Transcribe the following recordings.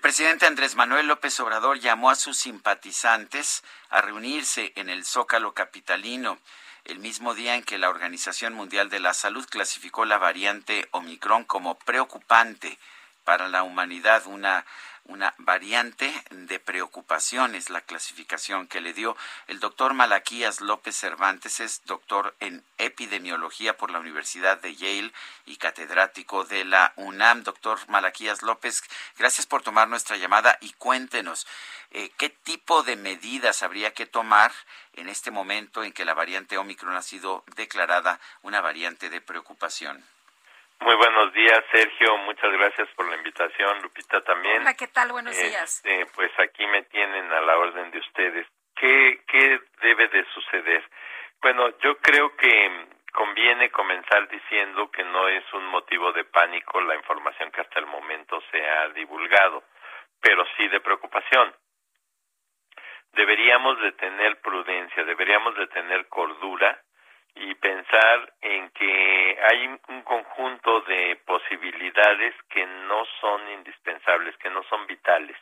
El presidente Andrés Manuel López Obrador llamó a sus simpatizantes a reunirse en el Zócalo Capitalino el mismo día en que la Organización Mundial de la Salud clasificó la variante Omicron como preocupante para la humanidad, una, una variante de preocupación es la clasificación que le dio el doctor Malaquías López Cervantes, es doctor en epidemiología por la Universidad de Yale y catedrático de la UNAM. Doctor Malaquías López, gracias por tomar nuestra llamada y cuéntenos eh, qué tipo de medidas habría que tomar en este momento en que la variante Omicron ha sido declarada una variante de preocupación. Muy buenos días, Sergio. Muchas gracias por la invitación. Lupita también. Hola, ¿qué tal? Buenos días. Este, pues aquí me tienen a la orden de ustedes. ¿Qué, ¿Qué debe de suceder? Bueno, yo creo que conviene comenzar diciendo que no es un motivo de pánico la información que hasta el momento se ha divulgado, pero sí de preocupación. Deberíamos de tener prudencia, deberíamos de tener cordura y pensar en que hay un de posibilidades que no son indispensables, que no son vitales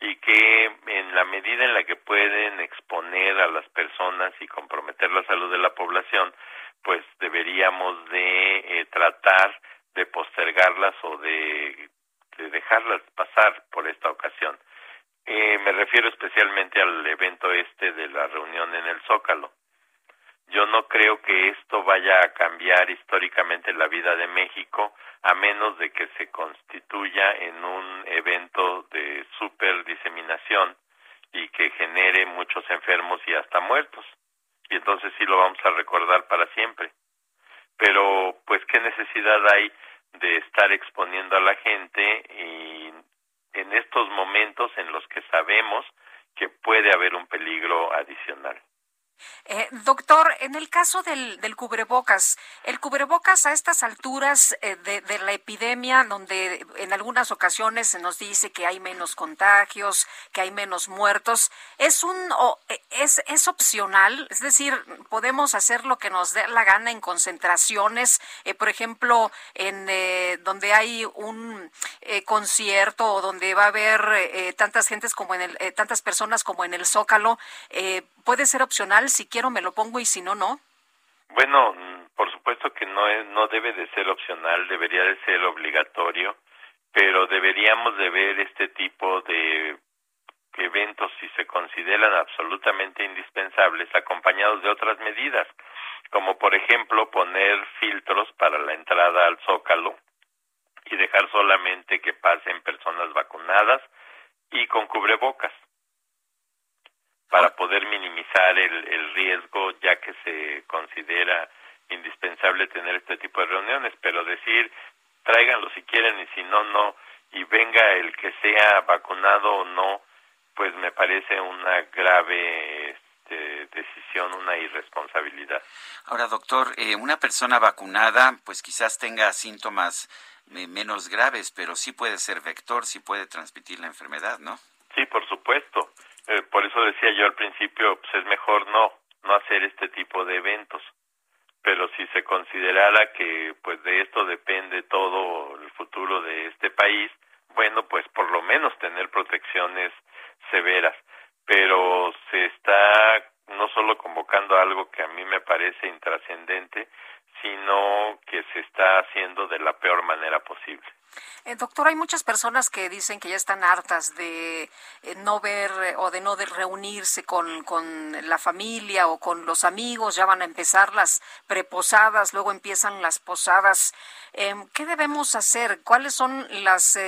y que en la medida en la que pueden exponer a las personas y comprometer la salud de la población, pues deberíamos de eh, tratar de postergarlas o de, dejarlas pasar por esta ocasión. Eh, me refiero especialmente al evento este de la reunión en el Zócalo yo no creo que esto vaya a cambiar históricamente la vida de México a menos de que se constituya en un evento de super diseminación y que genere muchos enfermos y hasta muertos. Y entonces sí lo vamos a recordar para siempre. Pero pues qué necesidad hay de estar exponiendo a la gente y en estos momentos en los que sabemos que puede haber un peligro adicional. Eh, doctor, en el caso del, del, cubrebocas, el cubrebocas a estas alturas eh, de, la epidemia, donde en algunas ocasiones se nos dice que hay menos contagios, que hay menos muertos, es un eh, es, es opcional, es decir, podemos hacer lo que nos dé la gana en concentraciones, por ejemplo, en donde hay un concierto o donde va a haber tantas gentes como en el, tantas personas como en el Zócalo, puede ser opcional si quiero me lo pongo y si no, no. Bueno, por supuesto que no, es, no debe de ser opcional, debería de ser obligatorio, pero deberíamos de ver este tipo de eventos si se consideran absolutamente indispensables acompañados de otras medidas, como por ejemplo poner filtros para la entrada al zócalo y dejar solamente que pasen personas vacunadas y con cubrebocas para poder minimizar el, el riesgo ya que se considera indispensable tener este tipo de reuniones, pero decir tráiganlo si quieren y si no, no, y venga el que sea vacunado o no, pues me parece una grave este, decisión, una irresponsabilidad. Ahora, doctor, eh, una persona vacunada, pues quizás tenga síntomas eh, menos graves, pero sí puede ser vector, sí puede transmitir la enfermedad, ¿no? Sí, por supuesto. Eh, por eso decía yo al principio, pues es mejor no, no hacer este tipo de eventos. Pero si se considerara que pues de esto depende todo el futuro de este país, bueno, pues por lo menos tener protecciones severas. Pero se está no solo convocando algo que a mí me parece intrascendente, sino que se está haciendo de la peor manera posible. Eh, doctor, hay muchas personas que dicen que ya están hartas de eh, no ver eh, o de no de reunirse con, con, la familia o con los amigos, ya van a empezar las preposadas, luego empiezan las posadas. Em, ¿Qué debemos hacer? ¿Cuáles son las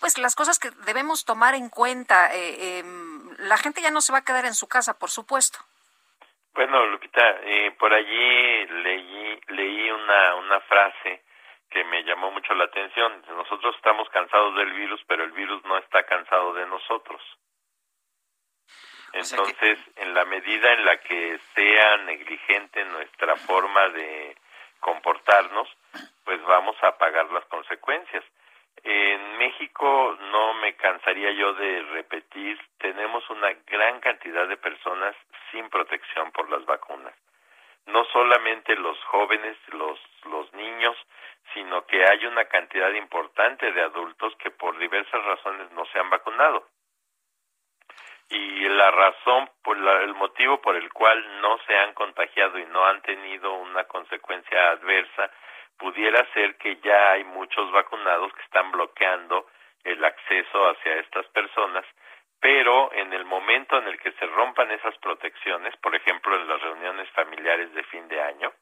pues las cosas que debemos tomar en cuenta? Em, la gente ya no se va a quedar en su casa, por supuesto. Bueno, Lupita, por allí leí, leí una, una frase que me llamó mucho la atención. Nosotros estamos cansados del virus, pero el virus no está cansado de nosotros. Entonces, en la medida en la que sea negligente nuestra forma de comportarnos, pues vamos a pagar las consecuencias. En México no me cansaría yo de repetir, tenemos una gran cantidad de personas sin protección por las vacunas. No solamente los jóvenes, los, los niños, sino que hay una cantidad importante de adultos que por diversas razones no se han vacunado. Y la razón, por el motivo por el cual no se han contagiado y no han tenido una consecuencia adversa pudiera ser que ya hay muchos vacunados que están bloqueando el acceso hacia estas personas, pero en el momento en el que se rompan esas protecciones, por ejemplo en las reuniones familiares de fin de año,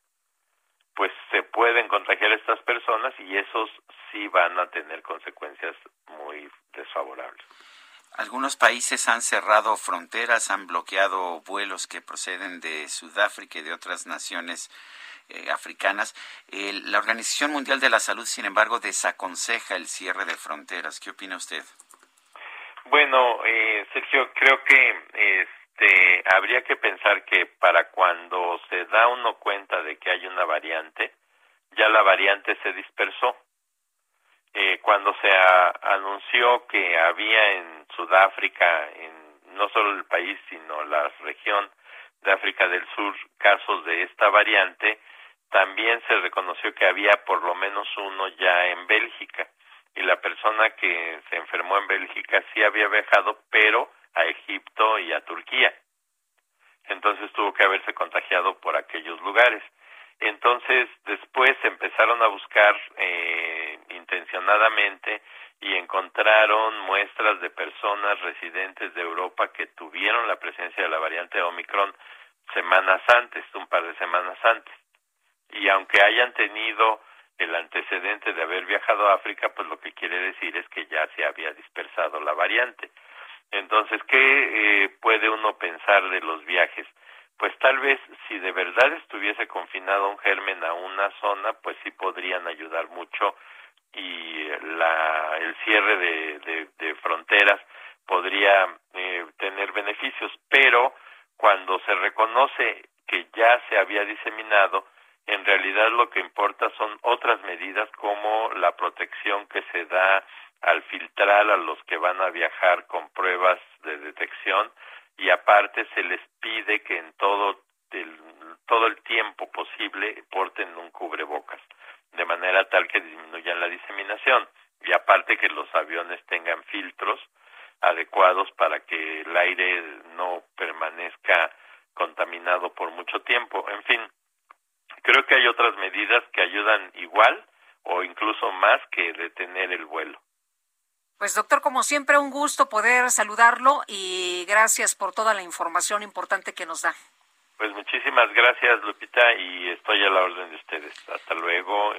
pues se pueden contagiar estas personas y esos sí van a tener consecuencias muy desfavorables. Algunos países han cerrado fronteras, han bloqueado vuelos que proceden de Sudáfrica y de otras naciones eh, africanas. la Organización Mundial de la Salud, sin embargo, desaconseja el cierre de fronteras. ¿Qué opina usted? Bueno, eh, Sergio, creo que este, habría que pensar que para cuando se da uno cuenta de que hay una variante, ya la variante se dispersó. Eh, cuando se anunció que había en Sudáfrica, en no solo el país, sino la región de África del Sur, casos de esta variante, también se reconoció que había por lo menos uno ya en Bélgica y la persona que se enfermó en Bélgica sí había viajado, pero a Egipto y a Turquía. Entonces tuvo que haberse contagiado por aquellos lugares. Entonces después empezaron a buscar eh, intencionadamente y encontraron muestras de personas residentes de Europa que tuvieron la presencia de la variante Omicron semanas antes, un par de semanas antes y aunque hayan tenido el antecedente de haber viajado a África, pues lo que quiere decir es que ya se había dispersado la variante. Entonces, ¿qué eh, puede uno pensar de los viajes? Pues tal vez si de verdad estuviese confinado un germen a una zona, pues sí podrían ayudar mucho y la, el cierre de, de, fronteras podría eh, tener beneficios, pero cuando se reconoce que ya se había diseminado, en realidad lo que importa son otras medidas como la protección que se da al filtrar a los que van a viajar con pruebas de detección y aparte se les pide que en todo el, todo el tiempo posible porten un cubrebocas de manera tal que disminuyan la diseminación y aparte que los aviones tengan filtros adecuados para que el aire no permanezca contaminado por mucho tiempo. En fin, Creo que hay otras medidas que ayudan igual o incluso más que detener el vuelo. Pues doctor, como siempre, un gusto poder saludarlo y gracias por toda la información importante que nos da. Pues muchísimas gracias, Lupita, y estoy a la orden de ustedes. Hasta luego.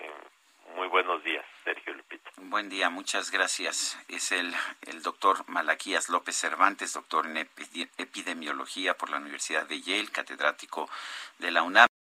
Muy buenos días, Sergio Lupita. Buen día, muchas gracias. Es el, el doctor Malaquías López Cervantes, doctor en epidemiología por la Universidad de Yale, catedrático de la UNAM.